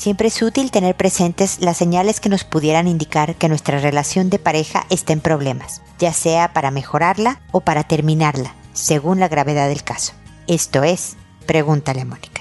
Siempre es útil tener presentes las señales que nos pudieran indicar que nuestra relación de pareja está en problemas, ya sea para mejorarla o para terminarla, según la gravedad del caso. Esto es, pregúntale a Mónica.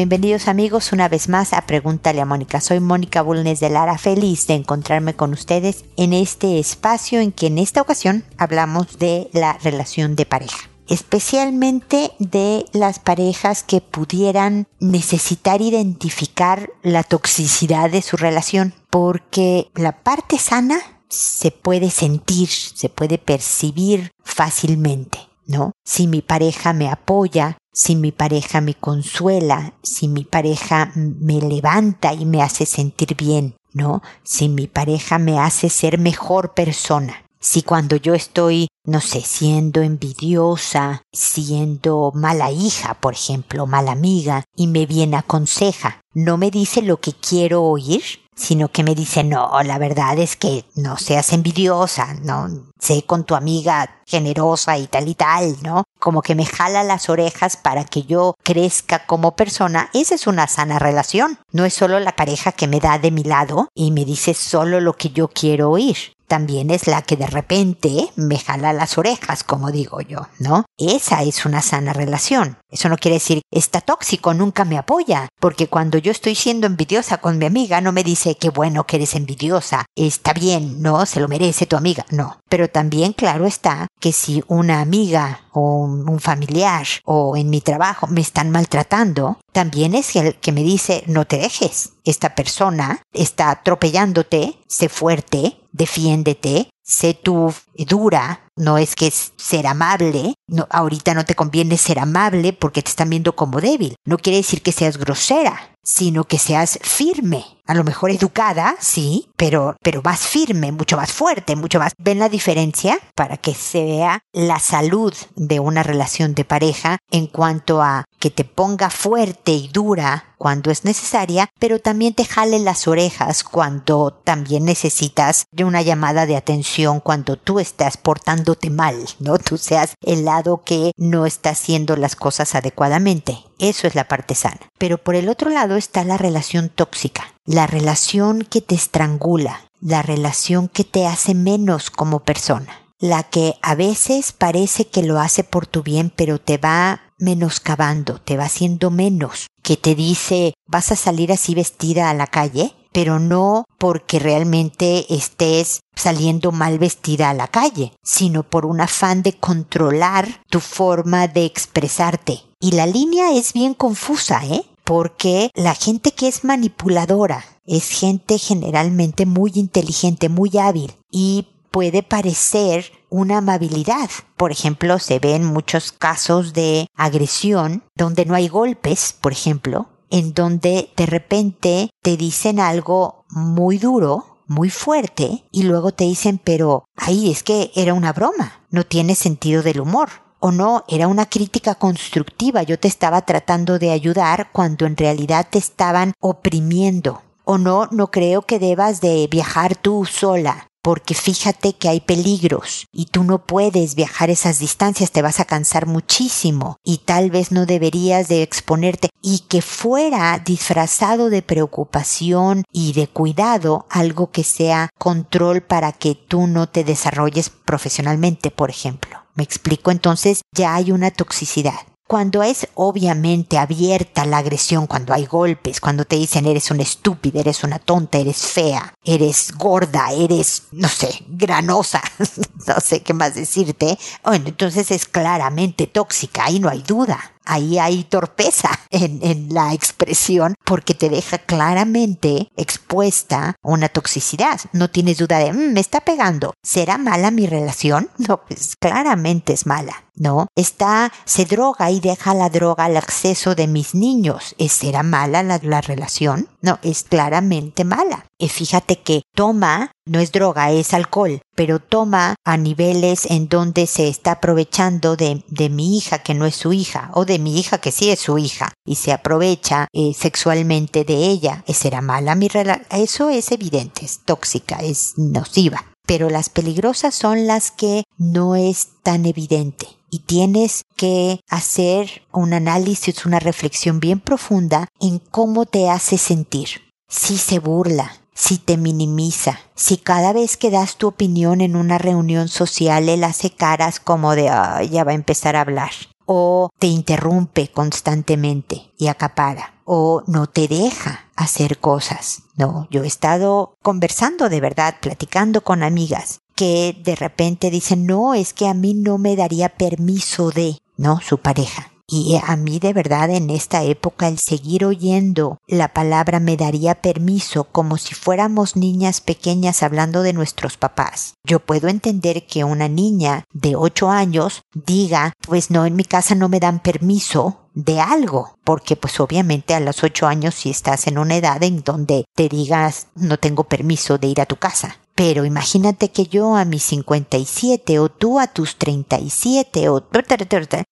Bienvenidos amigos una vez más a Pregúntale a Mónica. Soy Mónica Bulnes de Lara, feliz de encontrarme con ustedes en este espacio en que en esta ocasión hablamos de la relación de pareja especialmente de las parejas que pudieran necesitar identificar la toxicidad de su relación, porque la parte sana se puede sentir, se puede percibir fácilmente, ¿no? Si mi pareja me apoya, si mi pareja me consuela, si mi pareja me levanta y me hace sentir bien, ¿no? Si mi pareja me hace ser mejor persona. Si cuando yo estoy, no sé, siendo envidiosa, siendo mala hija, por ejemplo, mala amiga, y me viene aconseja, no me dice lo que quiero oír, sino que me dice, no, la verdad es que no seas envidiosa, no, sé con tu amiga generosa y tal y tal, ¿no? Como que me jala las orejas para que yo crezca como persona, esa es una sana relación. No es solo la pareja que me da de mi lado y me dice solo lo que yo quiero oír también es la que de repente me jala las orejas, como digo yo, ¿no? Esa es una sana relación. Eso no quiere decir está tóxico, nunca me apoya, porque cuando yo estoy siendo envidiosa con mi amiga no me dice qué bueno que eres envidiosa, está bien, no, se lo merece tu amiga, no. Pero también claro está que si una amiga o un familiar o en mi trabajo me están maltratando, también es el que me dice no te dejes. Esta persona está atropellándote, sé fuerte, defiéndete, sé tú dura, no es que ser amable, no, ahorita no te conviene ser amable porque te están viendo como débil. No quiere decir que seas grosera, sino que seas firme. A lo mejor educada, sí, pero, pero más firme, mucho más fuerte, mucho más. ¿Ven la diferencia? Para que se vea la salud de una relación de pareja en cuanto a que te ponga fuerte y dura cuando es necesaria, pero también te jale las orejas cuando también necesitas de una llamada de atención cuando tú estás portándote mal, ¿no? Tú seas el lado que no está haciendo las cosas adecuadamente. Eso es la parte sana. Pero por el otro lado está la relación tóxica, la relación que te estrangula, la relación que te hace menos como persona, la que a veces parece que lo hace por tu bien, pero te va menoscabando, te va haciendo menos, que te dice vas a salir así vestida a la calle, pero no porque realmente estés saliendo mal vestida a la calle, sino por un afán de controlar tu forma de expresarte. Y la línea es bien confusa, ¿eh? Porque la gente que es manipuladora es gente generalmente muy inteligente, muy hábil y puede parecer una amabilidad. Por ejemplo, se ven muchos casos de agresión donde no hay golpes, por ejemplo, en donde de repente te dicen algo muy duro, muy fuerte, y luego te dicen, pero ahí es que era una broma, no tiene sentido del humor. O no, era una crítica constructiva, yo te estaba tratando de ayudar cuando en realidad te estaban oprimiendo. O no, no creo que debas de viajar tú sola porque fíjate que hay peligros y tú no puedes viajar esas distancias, te vas a cansar muchísimo y tal vez no deberías de exponerte y que fuera disfrazado de preocupación y de cuidado algo que sea control para que tú no te desarrolles profesionalmente, por ejemplo. Me explico, entonces ya hay una toxicidad. Cuando es obviamente abierta la agresión, cuando hay golpes, cuando te dicen eres una estúpida, eres una tonta, eres fea, eres gorda, eres, no sé, granosa, no sé qué más decirte, bueno, entonces es claramente tóxica, ahí no hay duda ahí hay torpeza en, la expresión porque te deja claramente expuesta una toxicidad. No tienes duda de, mm, me está pegando. ¿Será mala mi relación? No, pues claramente es mala. ¿no? Está, se droga y deja la droga al acceso de mis niños. ¿Será mala la, la relación? No, es claramente mala. Y fíjate que toma, no es droga, es alcohol, pero toma a niveles en donde se está aprovechando de, mi hija que no es su hija, o de mi hija que sí es su hija, y se aprovecha eh, sexualmente de ella. ¿Será mala mi relación? Eso es evidente, es tóxica, es nociva. pero las peligrosas son las que no es tan evidente y tienes que hacer un análisis, una reflexión bien profunda en cómo te hace sentir. Si se burla, si te minimiza, si cada vez que das tu opinión en una reunión social él hace caras como de ya va a empezar a hablar, o te interrumpe constantemente y acapara, o no te deja hacer cosas. No, yo he estado conversando de verdad, platicando con amigas que de repente dicen, no, es que a mí no me daría permiso de, no, su pareja. Y a mí de verdad en esta época el seguir oyendo la palabra me daría permiso como si fuéramos niñas pequeñas hablando de nuestros papás. Yo puedo entender que una niña de ocho años diga, pues no, en mi casa no me dan permiso de algo, porque pues obviamente a los ocho años si estás en una edad en donde te digas no tengo permiso de ir a tu casa. Pero imagínate que yo a mis 57 o tú a tus 37 o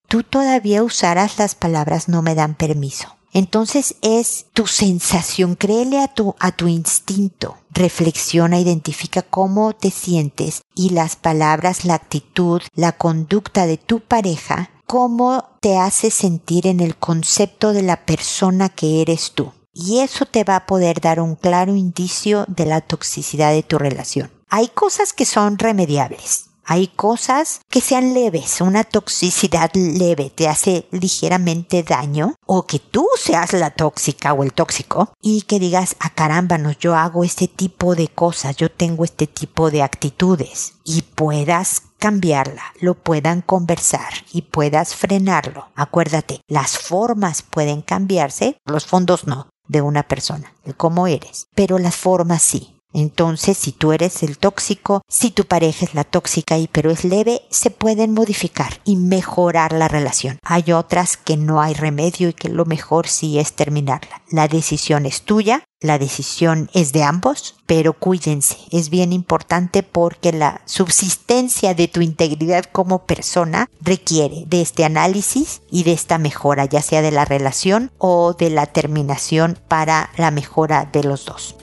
tú todavía usarás las palabras no me dan permiso. Entonces es tu sensación, créele a tu, a tu instinto, reflexiona, identifica cómo te sientes y las palabras, la actitud, la conducta de tu pareja, cómo te hace sentir en el concepto de la persona que eres tú y eso te va a poder dar un claro indicio de la toxicidad de tu relación. Hay cosas que son remediables. Hay cosas que sean leves, una toxicidad leve te hace ligeramente daño o que tú seas la tóxica o el tóxico y que digas, a ah, caramba, no, yo hago este tipo de cosas, yo tengo este tipo de actitudes y puedas cambiarla, lo puedan conversar y puedas frenarlo. Acuérdate, las formas pueden cambiarse, los fondos no de una persona, el cómo eres, pero las formas sí. Entonces, si tú eres el tóxico, si tu pareja es la tóxica y pero es leve, se pueden modificar y mejorar la relación. Hay otras que no hay remedio y que lo mejor sí es terminarla. La decisión es tuya, la decisión es de ambos, pero cuídense. Es bien importante porque la subsistencia de tu integridad como persona requiere de este análisis y de esta mejora, ya sea de la relación o de la terminación para la mejora de los dos.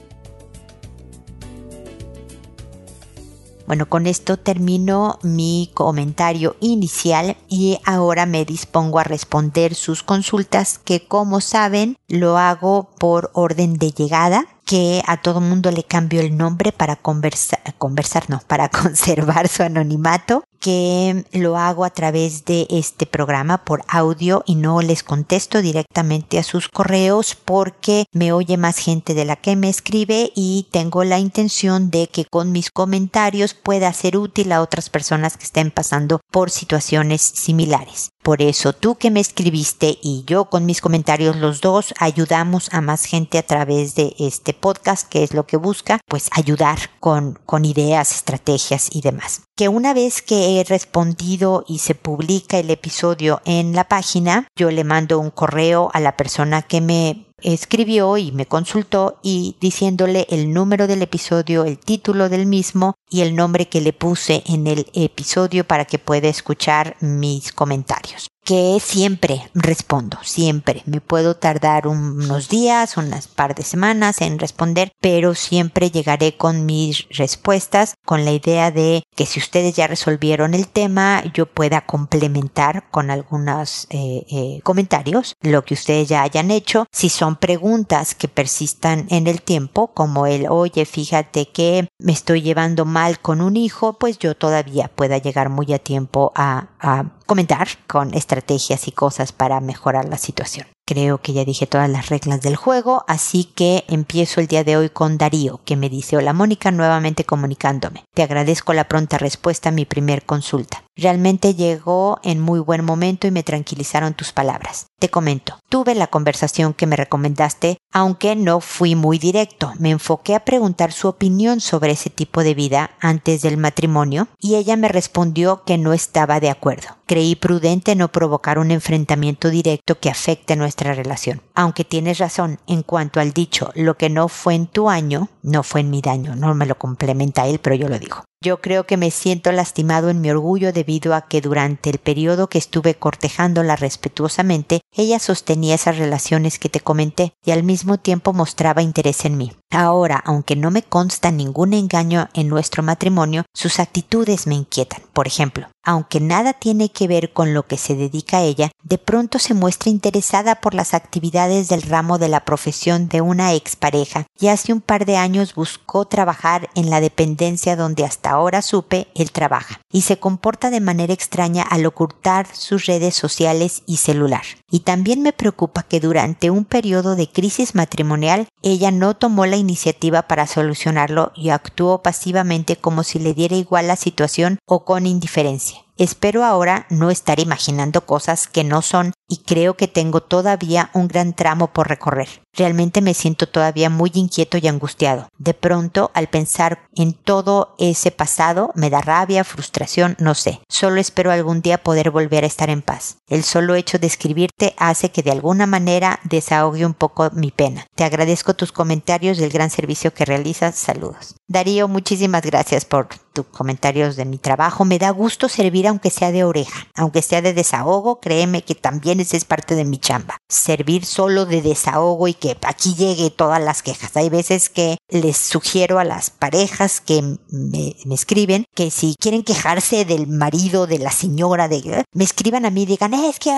Bueno, con esto termino mi comentario inicial y ahora me dispongo a responder sus consultas que como saben lo hago por orden de llegada que a todo mundo le cambio el nombre para conversar, no, para conservar su anonimato que lo hago a través de este programa por audio y no les contesto directamente a sus correos porque me oye más gente de la que me escribe y tengo la intención de que con mis comentarios pueda ser útil a otras personas que estén pasando por situaciones similares. Por eso tú que me escribiste y yo con mis comentarios los dos ayudamos a más gente a través de este podcast que es lo que busca pues ayudar con, con ideas, estrategias y demás. Que una vez que he respondido y se publica el episodio en la página, yo le mando un correo a la persona que me escribió y me consultó y diciéndole el número del episodio, el título del mismo y el nombre que le puse en el episodio para que pueda escuchar mis comentarios que siempre respondo, siempre. Me puedo tardar unos días, unas par de semanas en responder, pero siempre llegaré con mis respuestas con la idea de que si ustedes ya resolvieron el tema, yo pueda complementar con algunos eh, eh, comentarios lo que ustedes ya hayan hecho. Si son preguntas que persistan en el tiempo, como el, oye, fíjate que me estoy llevando mal con un hijo, pues yo todavía pueda llegar muy a tiempo a, a comentar con estrategias y cosas para mejorar la situación. Creo que ya dije todas las reglas del juego, así que empiezo el día de hoy con Darío, que me dice, hola Mónica, nuevamente comunicándome. Te agradezco la pronta respuesta a mi primer consulta. Realmente llegó en muy buen momento y me tranquilizaron tus palabras. Te comento, tuve la conversación que me recomendaste, aunque no fui muy directo. Me enfoqué a preguntar su opinión sobre ese tipo de vida antes del matrimonio y ella me respondió que no estaba de acuerdo. Creí prudente no provocar un enfrentamiento directo que afecte nuestra relación. Aunque tienes razón en cuanto al dicho, lo que no fue en tu año, no fue en mi daño. No me lo complementa él, pero yo lo digo. Yo creo que me siento lastimado en mi orgullo debido a que durante el periodo que estuve cortejándola respetuosamente, ella sostenía esas relaciones que te comenté y al mismo tiempo mostraba interés en mí. Ahora, aunque no me consta ningún engaño en nuestro matrimonio, sus actitudes me inquietan. Por ejemplo, aunque nada tiene que ver con lo que se dedica a ella, de pronto se muestra interesada por las actividades del ramo de la profesión de una expareja y hace un par de años buscó trabajar en la dependencia donde hasta ahora supe él trabaja y se comporta de manera extraña al ocultar sus redes sociales y celular. Y también me preocupa que durante un periodo de crisis matrimonial ella no tomó la iniciativa para solucionarlo y actuó pasivamente como si le diera igual la situación o con indiferencia. Espero ahora no estar imaginando cosas que no son y creo que tengo todavía un gran tramo por recorrer. Realmente me siento todavía muy inquieto y angustiado. De pronto, al pensar en todo ese pasado, me da rabia, frustración, no sé. Solo espero algún día poder volver a estar en paz. El solo hecho de escribirte hace que de alguna manera desahogue un poco mi pena. Te agradezco tus comentarios del gran servicio que realizas. Saludos. Darío, muchísimas gracias por tus comentarios de mi trabajo. Me da gusto servir aunque sea de oreja, aunque sea de desahogo. Créeme que también es parte de mi chamba. Servir solo de desahogo y que aquí llegue todas las quejas. Hay veces que les sugiero a las parejas que me, escriben que si quieren quejarse del marido, de la señora, de me escriban a mí y digan es que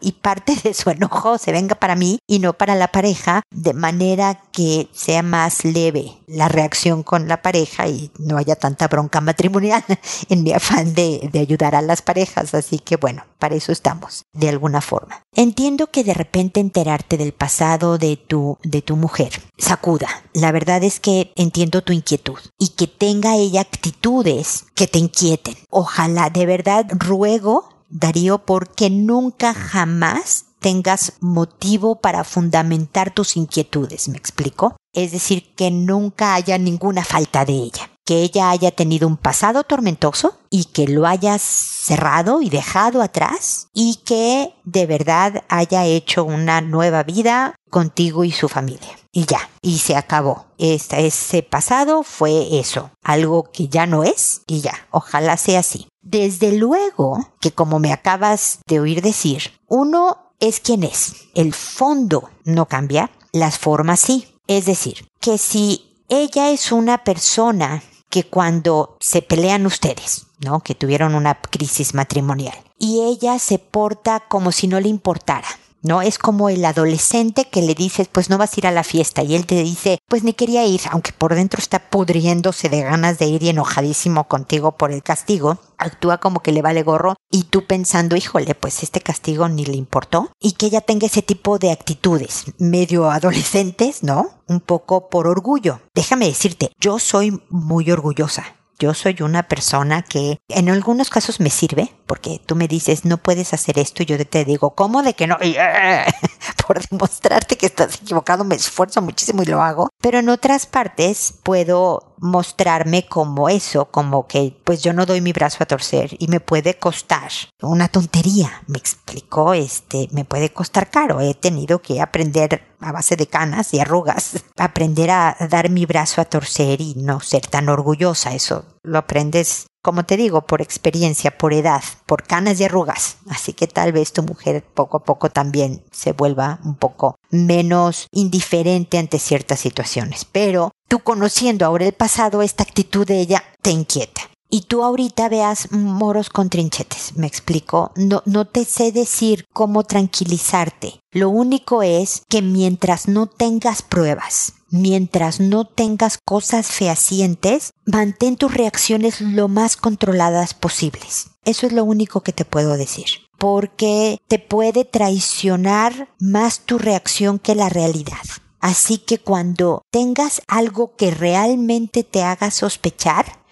y parte de su enojo se venga para mí y no para la pareja de manera que sea más leve la reacción con la pareja y no haya tanta bronca matrimonial en mi afán de, de ayudar a las parejas. Así que bueno, para eso estamos, alguna forma. Entiendo que de repente enterarte del pasado de tu, de tu mujer sacuda. La verdad es que entiendo tu inquietud y que tenga ella actitudes que te inquieten. Ojalá, de verdad, ruego, Darío, porque nunca jamás tengas motivo para fundamentar tus inquietudes, ¿me explico? Es decir, que nunca haya ninguna falta de ella que ella haya tenido un pasado tormentoso y que lo hayas cerrado y dejado atrás y que de verdad haya hecho una nueva vida contigo y su familia. Y ya, y se acabó. ese pasado fue eso, algo que ya no es y ya, ojalá sea así. Desde luego que como me acabas de oír decir, uno es quien es. El fondo no cambia, las formas sí. Es decir, que si ella es una persona que cuando se pelean ustedes, ¿no? Que tuvieron una crisis matrimonial y ella se porta como si no le importara. ¿No? Es como el adolescente que le dices, pues no vas a ir a la fiesta y él te dice, pues ni quería ir, aunque por dentro está pudriéndose de ganas de ir y enojadísimo contigo por el castigo, actúa como que le vale gorro y tú pensando, híjole, pues este castigo ni le importó y que ella tenga ese tipo de actitudes medio adolescentes, ¿no? Un poco por orgullo. Déjame decirte, yo soy muy orgullosa yo soy una persona que en algunos casos me sirve, porque tú me dices, no puedes hacer esto, y yo te digo, ¿cómo de que no? Por demostrarte que estás equivocado, me esfuerzo muchísimo y lo hago. Pero en otras partes puedo mostrarme como eso, como que pues yo no doy mi brazo a torcer y me puede costar una tontería, me explicó, este, me puede costar caro. He tenido que aprender a base de canas y arrugas, aprender a dar mi brazo a torcer y no ser tan orgullosa. Eso lo aprendes, como te digo, por experiencia, por edad, por canas y arrugas. Así que tal vez tu mujer poco a poco también se vuelva un poco menos indiferente ante ciertas situaciones. Pero tú conociendo ahora el pasado, esta actitud de ella te inquieta y tú ahorita veas moros con trinchetes. Me explico. No, no te sé decir cómo tranquilizarte. Lo único es que mientras no tengas pruebas, mientras no tengas cosas fehacientes, mantén tus reacciones lo más controladas posibles. Eso es lo único que te puedo decir. Porque te puede traicionar más tu reacción que la realidad. Así que cuando tengas algo que realmente te haga sospechar,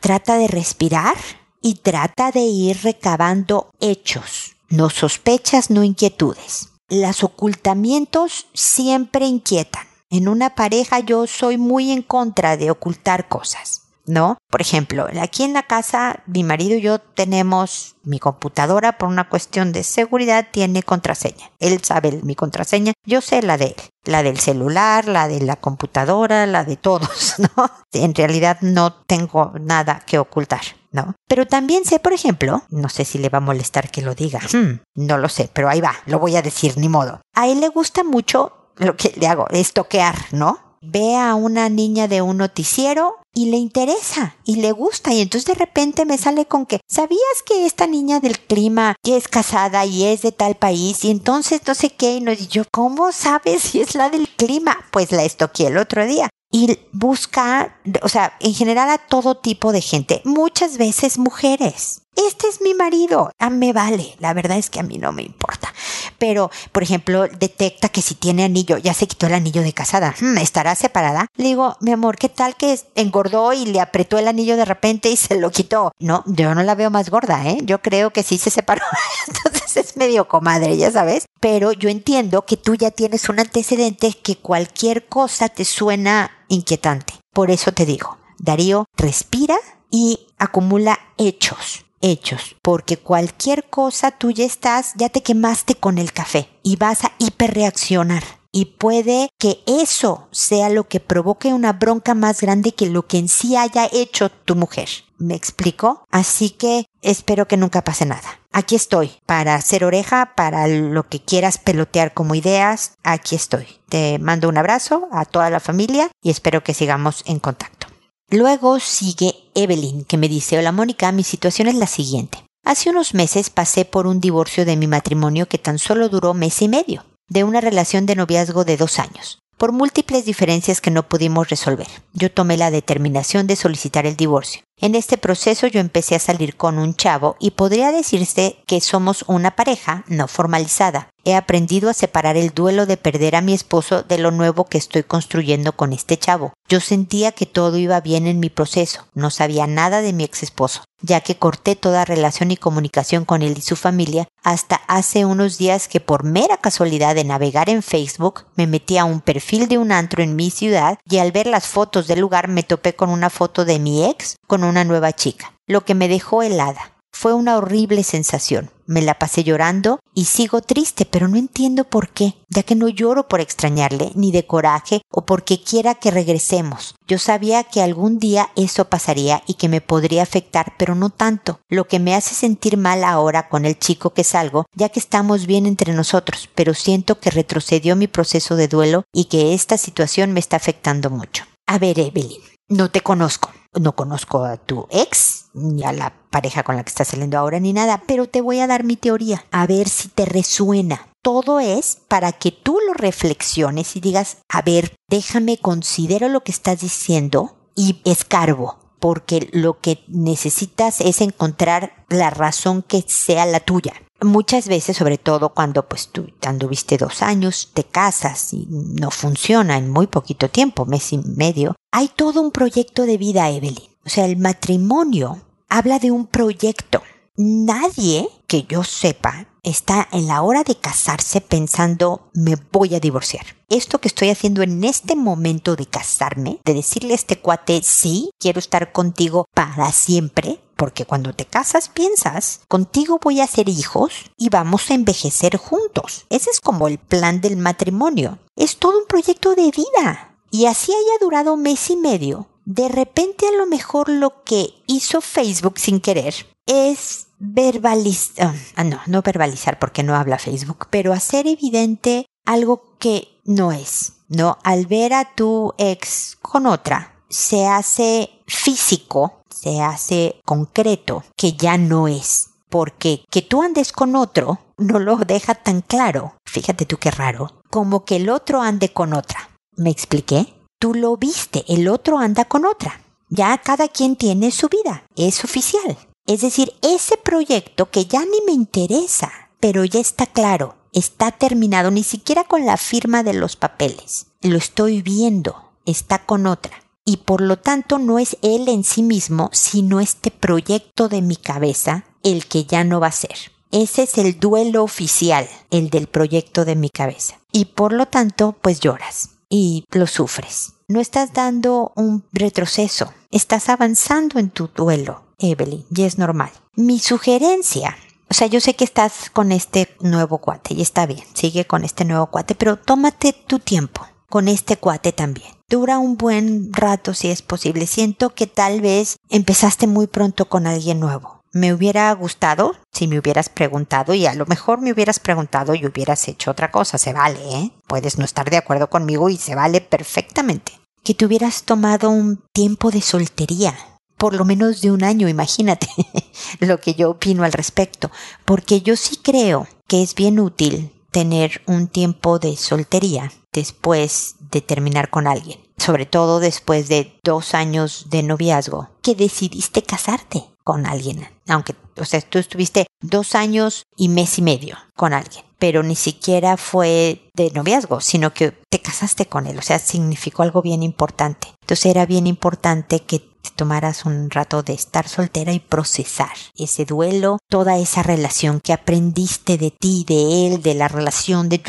Trata de respirar y trata de ir recabando hechos, no sospechas, no inquietudes. Los ocultamientos siempre inquietan. En una pareja yo soy muy en contra de ocultar cosas. ¿no? Por ejemplo, aquí en la casa, mi marido y yo tenemos mi computadora por una cuestión de seguridad, tiene contraseña. Él sabe mi contraseña, yo sé la de él, la del celular, la de la computadora, la de todos, ¿no? En realidad no tengo nada que ocultar. ¿No? Pero también sé, por ejemplo, no sé si le va a molestar que lo diga, hmm, no lo sé, pero ahí va, lo voy a decir, ni modo. A él le gusta mucho lo que le hago, es toquear, ¿no? ve a una niña de un noticiero y le interesa y le gusta y entonces de repente me sale con que ¿sabías que esta niña del clima que es casada y es de tal país y entonces no sé qué y no y yo ¿cómo sabes si es la del clima? Pues la estoqué el otro día y busca, o sea, en general a todo tipo de gente, muchas veces mujeres. Este es mi marido, a me vale, la verdad es que a mí no me importa. Pero, por ejemplo, detecta que si tiene anillo, ya se quitó el anillo de casada, hmm, ¿estará separada? Le digo, mi amor, ¿qué tal que engordó y le apretó el anillo de repente y se lo quitó? No, yo no la veo más gorda, ¿eh? Yo creo que sí se separó. Entonces es medio comadre, ya sabes. Pero yo entiendo que tú ya tienes un antecedente que cualquier cosa te suena inquietante. Por eso te digo, Darío, respira y acumula hechos hechos, porque cualquier cosa tú ya estás, ya te quemaste con el café y vas a hiperreaccionar. Y puede que eso sea lo que provoque una bronca más grande que lo que en sí haya hecho tu mujer. ¿Me explico? Así que espero que nunca pase nada. Aquí estoy para hacer oreja, para lo que quieras pelotear como ideas. Aquí estoy. Te mando un abrazo a toda la familia y espero que sigamos en contacto. Luego sigue Evelyn, que me dice, hola Mónica, mi situación es la siguiente. Hace unos meses pasé por un divorcio de mi matrimonio que tan solo duró mes y medio, de una relación de noviazgo de dos años, por múltiples diferencias que no pudimos resolver. Yo tomé la determinación de solicitar el divorcio. En este proceso yo empecé a salir con un chavo y podría decirse que somos una pareja no formalizada. He aprendido a separar el duelo de perder a mi esposo de lo nuevo que estoy construyendo con este chavo. Yo sentía que todo iba bien en mi proceso, no sabía nada de mi ex esposo, ya que corté toda relación y comunicación con él y su familia hasta hace unos días que por mera casualidad de navegar en Facebook me metí a un perfil de un antro en mi ciudad y al ver las fotos del lugar me topé con una foto de mi ex con una nueva chica, lo que me dejó helada. Fue una horrible sensación. Me la pasé llorando y sigo triste, pero no entiendo por qué, ya que no lloro por extrañarle, ni de coraje o porque quiera que regresemos. Yo sabía que algún día eso pasaría y que me podría afectar, pero no tanto, lo que me hace sentir mal ahora con el chico que salgo, ya que estamos bien entre nosotros, pero siento que retrocedió mi proceso de duelo y que esta situación me está afectando mucho. A ver, Evelyn, no te conozco, no conozco a tu ex, ni a la pareja con la que estás saliendo ahora, ni nada, pero te voy a dar mi teoría, a ver si te resuena. Todo es para que tú lo reflexiones y digas, a ver, déjame, considero lo que estás diciendo y escarbo, porque lo que necesitas es encontrar la razón que sea la tuya muchas veces, sobre todo cuando pues tú anduviste dos años, te casas y no funciona en muy poquito tiempo, mes y medio, hay todo un proyecto de vida, Evelyn. O sea, el matrimonio habla de un proyecto. Nadie que yo sepa está en la hora de casarse pensando me voy a divorciar. Esto que estoy haciendo en este momento de casarme, de decirle a este cuate, sí, quiero estar contigo para siempre, porque cuando te casas piensas, contigo voy a hacer hijos y vamos a envejecer juntos. Ese es como el plan del matrimonio. Es todo un proyecto de vida. Y así haya durado mes y medio, de repente a lo mejor lo que hizo Facebook sin querer es verbalizar, ah, no, no verbalizar porque no habla Facebook, pero hacer evidente algo que no es, ¿no? Al ver a tu ex con otra, se hace físico se hace concreto que ya no es. Porque que tú andes con otro no lo deja tan claro. Fíjate tú qué raro. Como que el otro ande con otra. ¿Me expliqué? Tú lo viste, el otro anda con otra. Ya cada quien tiene su vida. Es oficial. Es decir, ese proyecto que ya ni me interesa, pero ya está claro, está terminado, ni siquiera con la firma de los papeles. Lo estoy viendo, está con otra y por lo tanto no es él en sí mismo, sino este proyecto de mi cabeza el que ya no va a ser. Ese es el duelo oficial, el del proyecto de mi cabeza. Y por lo tanto, pues lloras y lo sufres. no estás dando un retroceso, estás avanzando en tu duelo, Evelyn, y es normal. Mi sugerencia o sea, yo sé que estás con este nuevo cuate y está bien, sigue con este nuevo cuate, pero tómate tu tiempo con este cuate también. Dura un buen rato si es posible. Siento que tal vez empezaste muy pronto con alguien nuevo. Me hubiera gustado si me hubieras preguntado y a lo mejor me hubieras preguntado y hubieras hecho otra cosa. Se vale, ¿eh? Puedes no estar de acuerdo conmigo y se vale perfectamente. Que te hubieras tomado un tiempo de soltería por lo menos de un año, imagínate lo que yo opino al respecto, porque yo sí creo que es bien útil tener un tiempo de soltería después de terminar con alguien, sobre todo después de dos años de noviazgo, que decidiste casarte con alguien, aunque, o sea, tú estuviste dos años y mes y medio con alguien, pero ni siquiera fue de noviazgo, sino que te casaste con él, o sea, significó algo bien importante. Entonces era bien importante que te tomaras un rato de estar soltera y procesar ese duelo, toda esa relación que aprendiste de ti, de él, de la relación de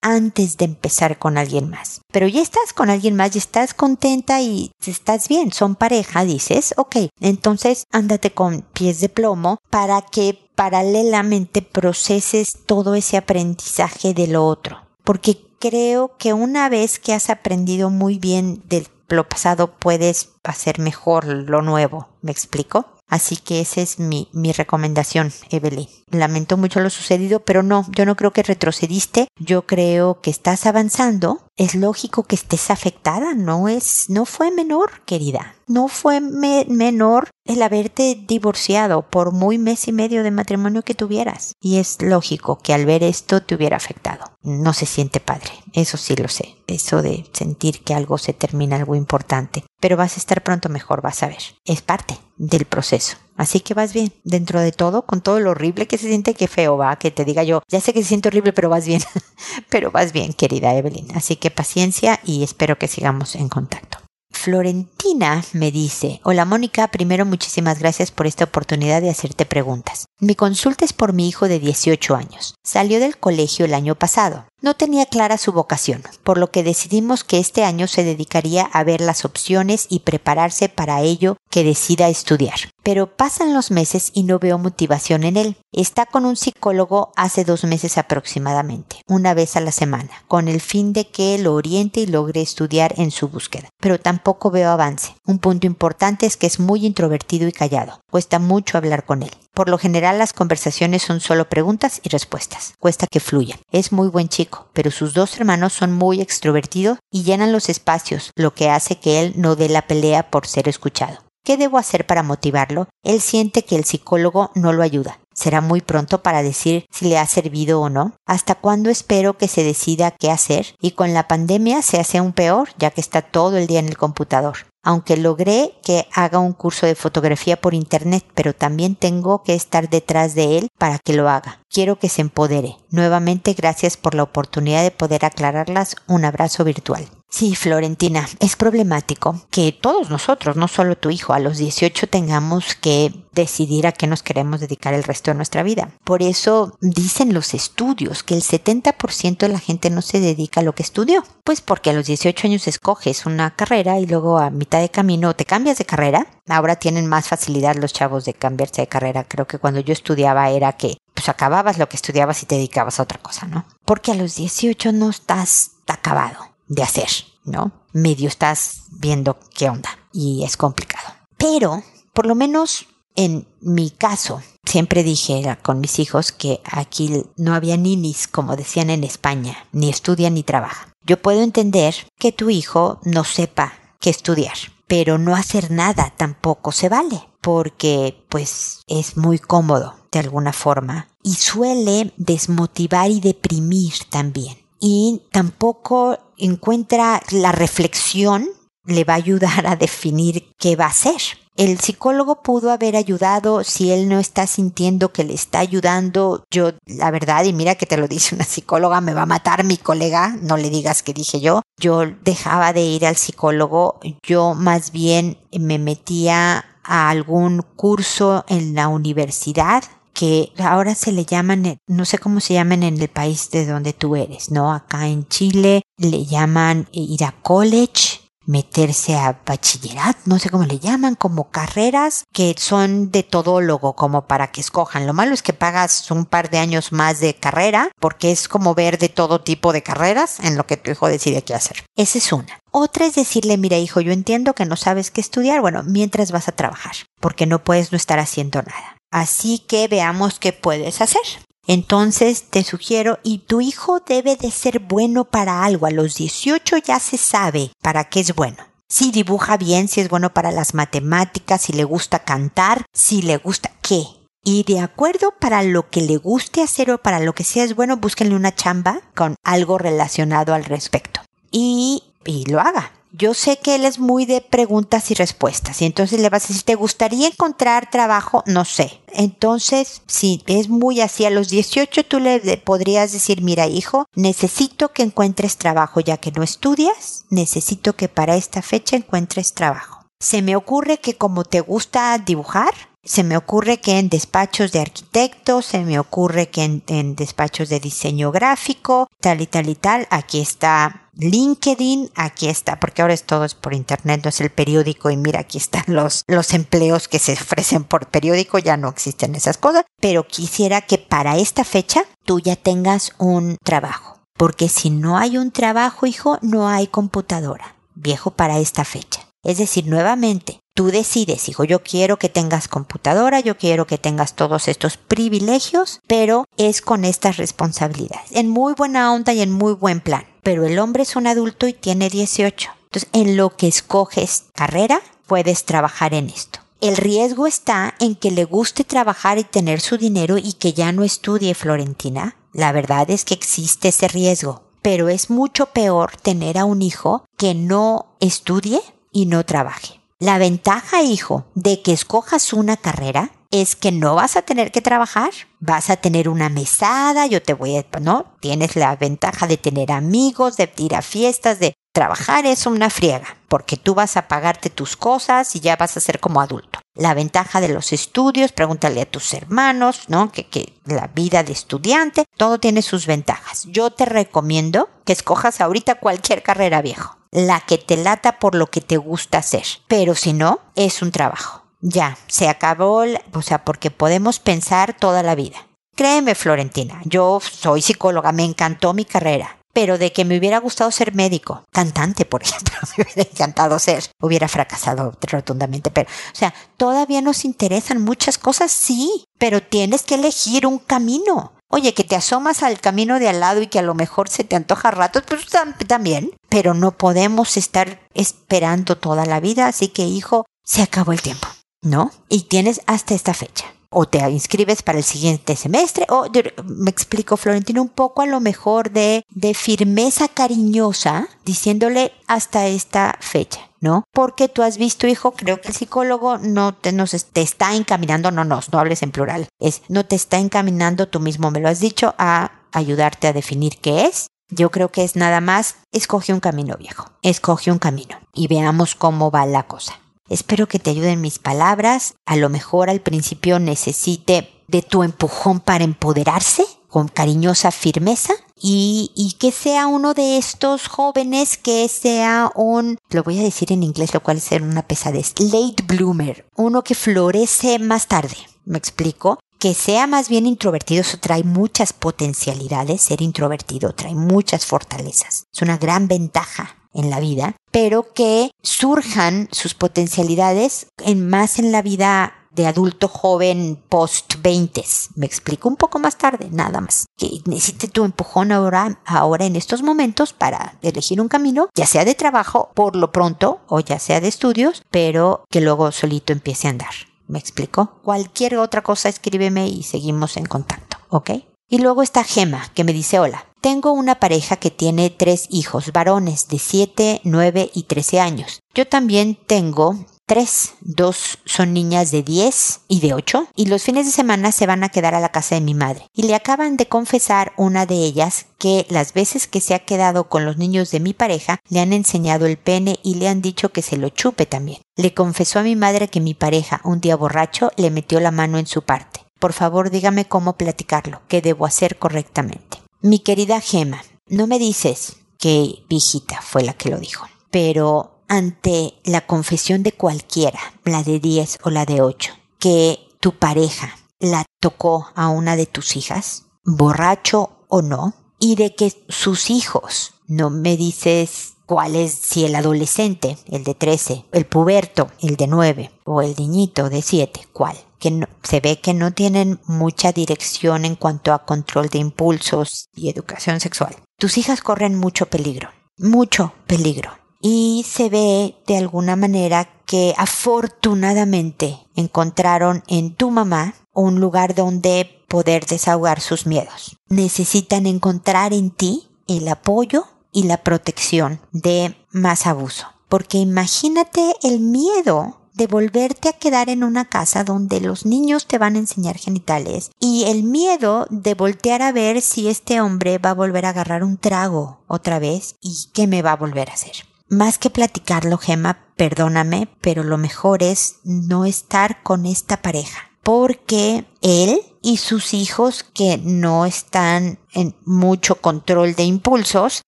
antes de empezar con alguien más. Pero ya estás con alguien más y estás contenta y estás bien, son pareja, dices, ok, entonces ándate con pies de plomo para que paralelamente proceses todo ese aprendizaje de lo otro. Porque creo que una vez que has aprendido muy bien del lo pasado puedes hacer mejor lo nuevo. ¿Me explico? Así que esa es mi, mi recomendación, Evelyn. Lamento mucho lo sucedido, pero no, yo no creo que retrocediste. Yo creo que estás avanzando. Es lógico que estés afectada. No es, no fue menor, querida. No fue menor el haberte divorciado por muy mes y medio de matrimonio que tuvieras. Y es lógico que al ver esto te hubiera afectado. No se siente padre. Eso sí lo sé. Eso de sentir que algo se termina, algo importante. Pero vas a estar pronto mejor, vas a ver. Es parte del proceso. Así que vas bien, dentro de todo, con todo lo horrible que se siente, que feo va, que te diga yo, ya sé que se siente horrible, pero vas bien, pero vas bien, querida Evelyn. Así que paciencia y espero que sigamos en contacto. Florentina me dice, hola Mónica, primero muchísimas gracias por esta oportunidad de hacerte preguntas. Mi consulta es por mi hijo de 18 años. Salió del colegio el año pasado. No tenía clara su vocación, por lo que decidimos que este año se dedicaría a ver las opciones y prepararse para ello que decida estudiar. Pero pasan los meses y no veo motivación en él. Está con un psicólogo hace dos meses aproximadamente, una vez a la semana, con el fin de que lo oriente y logre estudiar en su búsqueda. Pero tampoco veo avance. Un punto importante es que es muy introvertido y callado. Cuesta mucho hablar con él. Por lo general las conversaciones son solo preguntas y respuestas. Cuesta que fluyan. Es muy buen chico, pero sus dos hermanos son muy extrovertidos y llenan los espacios, lo que hace que él no dé la pelea por ser escuchado. ¿Qué debo hacer para motivarlo? Él siente que el psicólogo no lo ayuda. Será muy pronto para decir si le ha servido o no. ¿Hasta cuándo espero que se decida qué hacer? Y con la pandemia se hace aún peor, ya que está todo el día en el computador aunque logré que haga un curso de fotografía por internet, pero también tengo que estar detrás de él para que lo haga. Quiero que se empodere. Nuevamente gracias por la oportunidad de poder aclararlas. Un abrazo virtual. Sí, Florentina, es problemático que todos nosotros, no solo tu hijo, a los 18 tengamos que decidir a qué nos queremos dedicar el resto de nuestra vida. Por eso dicen los estudios que el 70% de la gente no se dedica a lo que estudió. Pues porque a los 18 años escoges una carrera y luego a mitad de camino te cambias de carrera. Ahora tienen más facilidad los chavos de cambiarse de carrera. Creo que cuando yo estudiaba era que pues acababas lo que estudiabas y te dedicabas a otra cosa, ¿no? Porque a los 18 no estás acabado de hacer, ¿no? Medio estás viendo qué onda y es complicado. Pero, por lo menos en mi caso, siempre dije con mis hijos que aquí no había ninis, como decían en España, ni estudia ni trabaja. Yo puedo entender que tu hijo no sepa qué estudiar, pero no hacer nada tampoco se vale, porque pues es muy cómodo de alguna forma y suele desmotivar y deprimir también y tampoco encuentra la reflexión le va a ayudar a definir qué va a hacer. El psicólogo pudo haber ayudado si él no está sintiendo que le está ayudando. Yo, la verdad, y mira que te lo dice una psicóloga, me va a matar mi colega, no le digas que dije yo. Yo dejaba de ir al psicólogo, yo más bien me metía a algún curso en la universidad que ahora se le llaman, eh, no sé cómo se llaman en el país de donde tú eres, ¿no? Acá en Chile le llaman ir a college, meterse a bachillerat, no sé cómo le llaman, como carreras que son de todólogo, como para que escojan. Lo malo es que pagas un par de años más de carrera, porque es como ver de todo tipo de carreras en lo que tu hijo decide qué hacer. Esa es una. Otra es decirle, mira hijo, yo entiendo que no sabes qué estudiar, bueno, mientras vas a trabajar, porque no puedes no estar haciendo nada. Así que veamos qué puedes hacer. Entonces te sugiero, y tu hijo debe de ser bueno para algo. A los 18 ya se sabe para qué es bueno. Si dibuja bien, si es bueno para las matemáticas, si le gusta cantar, si le gusta qué. Y de acuerdo para lo que le guste hacer o para lo que sea es bueno, búsquenle una chamba con algo relacionado al respecto. Y, y lo haga yo sé que él es muy de preguntas y respuestas y entonces le vas a decir, ¿te gustaría encontrar trabajo? No sé. Entonces, si es muy así, a los 18 tú le podrías decir, mira hijo, necesito que encuentres trabajo ya que no estudias, necesito que para esta fecha encuentres trabajo. Se me ocurre que como te gusta dibujar, se me ocurre que en despachos de arquitectos, se me ocurre que en, en, despachos de diseño gráfico, tal y tal y tal, aquí está LinkedIn, aquí está, porque ahora es todo es por internet, no es el periódico y mira, aquí están los, los empleos que se ofrecen por periódico, ya no existen esas cosas, pero quisiera que para esta fecha tú ya tengas un trabajo, porque si no hay un trabajo, hijo, no hay computadora, viejo para esta fecha. Es decir, nuevamente, tú decides, hijo, yo quiero que tengas computadora, yo quiero que tengas todos estos privilegios, pero es con estas responsabilidades, en muy buena onda y en muy buen plan. Pero el hombre es un adulto y tiene 18. Entonces, en lo que escoges carrera, puedes trabajar en esto. El riesgo está en que le guste trabajar y tener su dinero y que ya no estudie Florentina. La verdad es que existe ese riesgo. Pero es mucho peor tener a un hijo que no estudie y no trabaje. La ventaja, hijo, de que escojas una carrera es que no vas a tener que trabajar, vas a tener una mesada, yo te voy a, ¿no? Tienes la ventaja de tener amigos, de ir a fiestas, de trabajar es una friega, porque tú vas a pagarte tus cosas y ya vas a ser como adulto. La ventaja de los estudios, pregúntale a tus hermanos, ¿no? Que, que la vida de estudiante, todo tiene sus ventajas. Yo te recomiendo que escojas ahorita cualquier carrera viejo la que te lata por lo que te gusta hacer. Pero si no, es un trabajo. Ya, se acabó, o sea, porque podemos pensar toda la vida. Créeme, Florentina, yo soy psicóloga, me encantó mi carrera, pero de que me hubiera gustado ser médico, cantante, por ejemplo, me hubiera encantado ser, hubiera fracasado rotundamente, pero, o sea, todavía nos interesan muchas cosas, sí, pero tienes que elegir un camino. Oye, que te asomas al camino de al lado y que a lo mejor se te antoja ratos, pues también. Pero no podemos estar esperando toda la vida, así que hijo, se acabó el tiempo, ¿no? Y tienes hasta esta fecha. O te inscribes para el siguiente semestre, o me explico, Florentino, un poco a lo mejor de, de firmeza cariñosa, diciéndole hasta esta fecha. ¿no? Porque tú has visto, hijo, creo que el psicólogo no te, nos, te está encaminando, no, no, no hables en plural, es no te está encaminando, tú mismo me lo has dicho, a ayudarte a definir qué es. Yo creo que es nada más, escoge un camino viejo, escoge un camino y veamos cómo va la cosa. Espero que te ayuden mis palabras, a lo mejor al principio necesite de tu empujón para empoderarse con cariñosa firmeza y, que sea uno de estos jóvenes que sea un, lo voy a decir en inglés, lo cual es una pesadez, late bloomer, uno que florece más tarde, me explico, que sea más bien introvertido, eso trae muchas potencialidades, ser introvertido trae muchas fortalezas, es una gran ventaja en la vida, pero que surjan sus potencialidades en más en la vida de adulto joven post 20. Me explico un poco más tarde, nada más. Que necesite tu empujón ahora, ahora en estos momentos para elegir un camino, ya sea de trabajo por lo pronto o ya sea de estudios, pero que luego solito empiece a andar. ¿Me explico? Cualquier otra cosa escríbeme y seguimos en contacto, ¿ok? Y luego está Gema, que me dice, hola, tengo una pareja que tiene tres hijos varones de 7, 9 y 13 años. Yo también tengo tres. Dos son niñas de 10 y de 8 y los fines de semana se van a quedar a la casa de mi madre. Y le acaban de confesar una de ellas que las veces que se ha quedado con los niños de mi pareja le han enseñado el pene y le han dicho que se lo chupe también. Le confesó a mi madre que mi pareja un día borracho le metió la mano en su parte. Por favor dígame cómo platicarlo, qué debo hacer correctamente. Mi querida Gema, no me dices que Vigita fue la que lo dijo, pero ante la confesión de cualquiera, la de 10 o la de 8, que tu pareja la tocó a una de tus hijas, borracho o no, y de que sus hijos, no me dices cuál es, si el adolescente, el de 13, el puberto, el de 9, o el niñito de 7, cuál, que se ve que no tienen mucha dirección en cuanto a control de impulsos y educación sexual. Tus hijas corren mucho peligro, mucho peligro. Y se ve de alguna manera que afortunadamente encontraron en tu mamá un lugar donde poder desahogar sus miedos. Necesitan encontrar en ti el apoyo y la protección de más abuso. Porque imagínate el miedo de volverte a quedar en una casa donde los niños te van a enseñar genitales y el miedo de voltear a ver si este hombre va a volver a agarrar un trago otra vez y qué me va a volver a hacer. Más que platicarlo, Gema, perdóname, pero lo mejor es no estar con esta pareja porque él y sus hijos que no están en mucho control de impulsos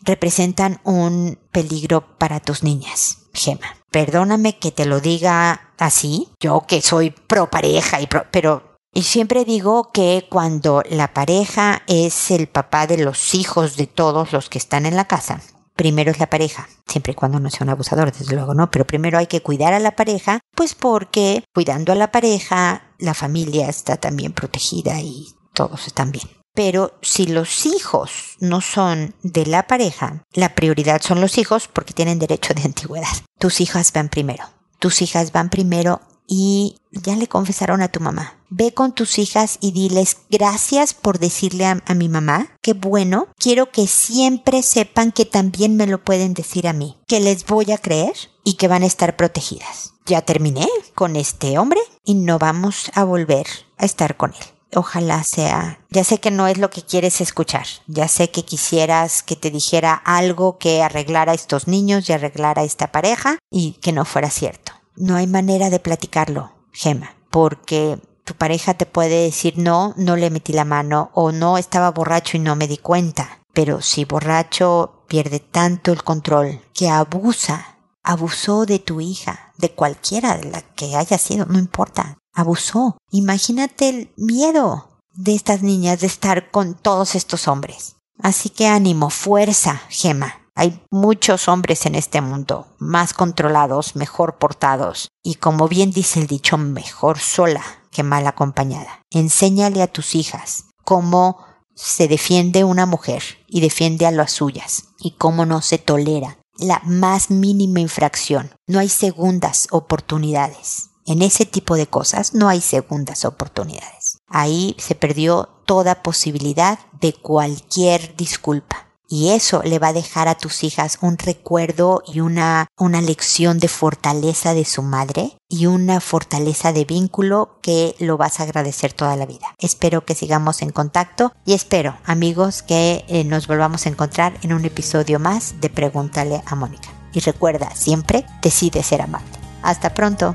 representan un peligro para tus niñas. Gema, perdóname que te lo diga así, yo que soy pro pareja y pro, pero y siempre digo que cuando la pareja es el papá de los hijos de todos los que están en la casa, primero es la pareja, siempre y cuando no sea un abusador, desde luego, ¿no? Pero primero hay que cuidar a la pareja, pues porque cuidando a la pareja, la familia está también protegida y todos están bien. Pero si los hijos no son de la pareja, la prioridad son los hijos porque tienen derecho de antigüedad. Tus hijas van primero. Tus hijas van primero y ya le confesaron a tu mamá. Ve con tus hijas y diles gracias por decirle a, mi mamá. Qué bueno. Quiero que siempre sepan que también me lo pueden decir a mí. Que les voy a creer y que van a estar protegidas. Ya terminé con este hombre y no vamos a volver a estar con él ojalá sea. Ya sé que no es lo que quieres escuchar. Ya sé que quisieras que te dijera algo que arreglara a estos niños y arreglara a esta pareja y que no fuera cierto no hay manera de platicarlo, Gema, porque tu pareja te puede decir no, no le metí la mano o no estaba borracho y no me di cuenta. Pero si borracho pierde tanto el control que abusa, abusó de tu hija, de cualquiera de la que haya sido, no importa, abusó. Imagínate el miedo de estas niñas de estar con todos estos hombres. Así que ánimo, fuerza, Gema. Hay muchos hombres en este mundo, más controlados, mejor portados, y como bien dice el dicho, mejor sola que mal acompañada. Enséñale a tus hijas cómo se defiende una mujer y defiende a las suyas, y cómo no se tolera la más mínima infracción. No hay segundas oportunidades. En ese tipo de cosas no hay segundas oportunidades. Ahí se perdió toda posibilidad de cualquier disculpa. Y eso le va a dejar a tus hijas un recuerdo y una, una lección de fortaleza de su madre y una fortaleza de vínculo que lo vas a agradecer toda la vida. Espero que sigamos en contacto y espero, amigos, que eh, nos volvamos a encontrar en un episodio más de Pregúntale a Mónica. Y recuerda, siempre decide ser amable. Hasta pronto.